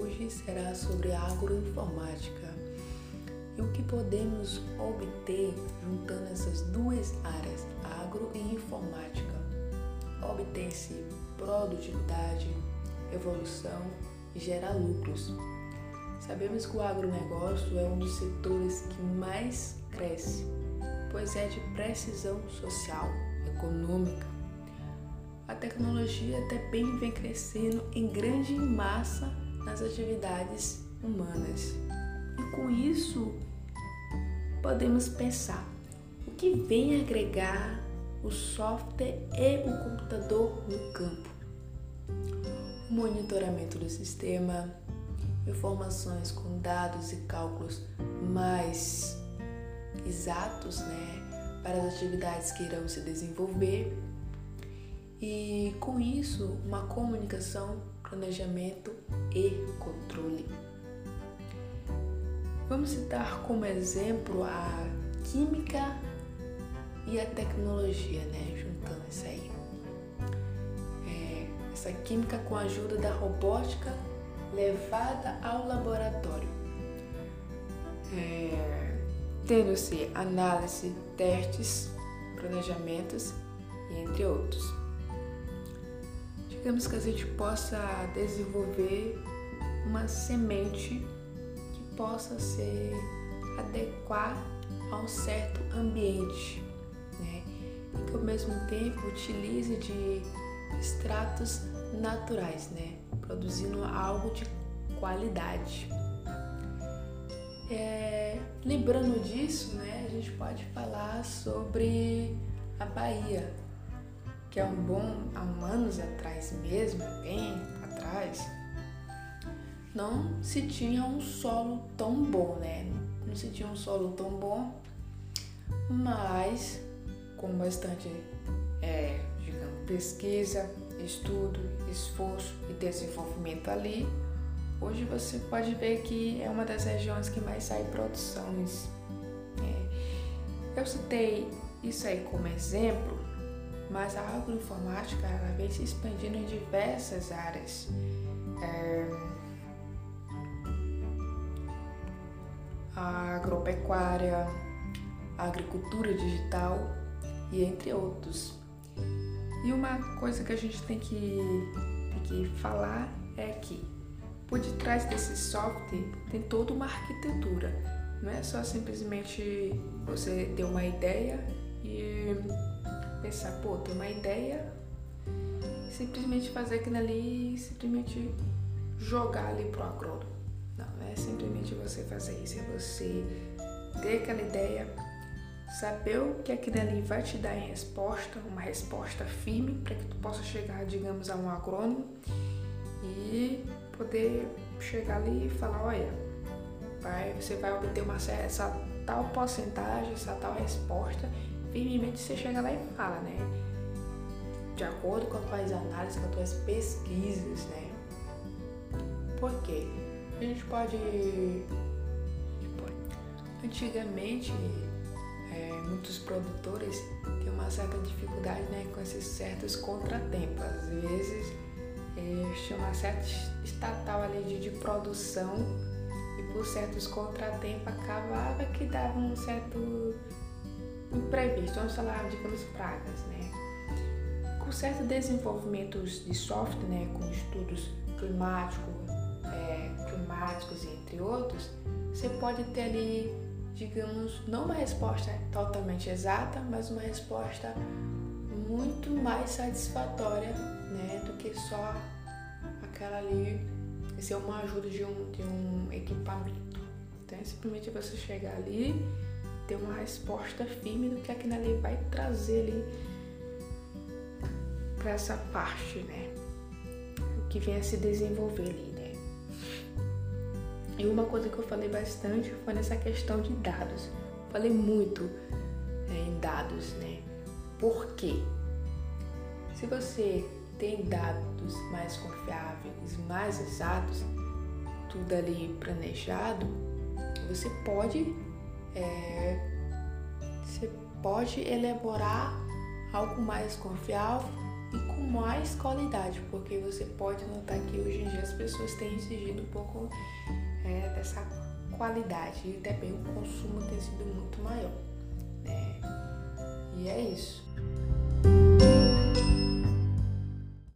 hoje será sobre agroinformática e o que podemos obter juntando essas duas áreas, agro e informática. Obter-se produtividade, evolução e gerar lucros. Sabemos que o agronegócio é um dos setores que mais cresce, pois é de precisão social, econômica. A tecnologia também vem crescendo em grande massa nas atividades humanas. E com isso, podemos pensar o que vem agregar o software e o computador no campo. Monitoramento do sistema, informações com dados e cálculos mais exatos né, para as atividades que irão se desenvolver e com isso uma comunicação, planejamento e controle. Vamos citar como exemplo a química e a tecnologia, né? Juntando isso aí. É, essa química com a ajuda da robótica levada ao laboratório. É, Tendo-se análise, testes, planejamentos e entre outros. Digamos que a gente possa desenvolver uma semente possa ser adequar a um certo ambiente, né? E que ao mesmo tempo utilize de extratos naturais, né? Produzindo algo de qualidade. É, lembrando disso, né, a gente pode falar sobre a Bahia, que há um bom, há um anos atrás mesmo, bem atrás, não se tinha um solo tão bom, né? Não se tinha um solo tão bom, mas com bastante, é, digamos, pesquisa, estudo, esforço e desenvolvimento ali, hoje você pode ver que é uma das regiões que mais sai produções. É. Eu citei isso aí como exemplo, mas a agroinformática ela vem se expandindo em diversas áreas. É, a agropecuária, a agricultura digital e entre outros. E uma coisa que a gente tem que, tem que falar é que por detrás desse software tem toda uma arquitetura. Não é só simplesmente você ter uma ideia e pensar, pô, tem uma ideia, simplesmente fazer aquilo ali, simplesmente jogar ali pro agrônomo. Não, não é simplesmente você fazer isso, é você ter aquela ideia, saber o que aquilo ali vai te dar em resposta, uma resposta firme para que tu possa chegar, digamos, a um agrônomo e poder chegar ali e falar, olha, vai, você vai obter uma essa tal porcentagem, essa tal resposta, firmemente você chega lá e fala, né? De acordo com as tuas análises, com as tuas pesquisas, né? Por quê? A gente pode. Antigamente, é, muitos produtores têm uma certa dificuldade né, com esses certos contratempos. Às vezes, eles tinham uma certa estatal ali de, de produção e por certos contratempos acabava que dava um certo imprevisto, vamos falar, digamos, pragas, né? Com certos desenvolvimentos de software, né, com estudos climáticos, é, climáticos, entre outros, você pode ter ali, digamos, não uma resposta totalmente exata, mas uma resposta muito mais satisfatória né, do que só aquela ali ser uma ajuda de um, de um equipamento. Então é simplesmente você chegar ali, ter uma resposta firme do que aquilo ali vai trazer ali para essa parte, né? O que vem a se desenvolver ali. E uma coisa que eu falei bastante foi nessa questão de dados. Falei muito é, em dados, né? Por quê? Se você tem dados mais confiáveis, mais exatos, tudo ali planejado, você pode, é, você pode elaborar algo mais confiável e com mais qualidade, porque você pode notar que hoje em dia as pessoas têm exigido um pouco é, dessa qualidade e também o consumo tem sido muito maior. Né? E é isso.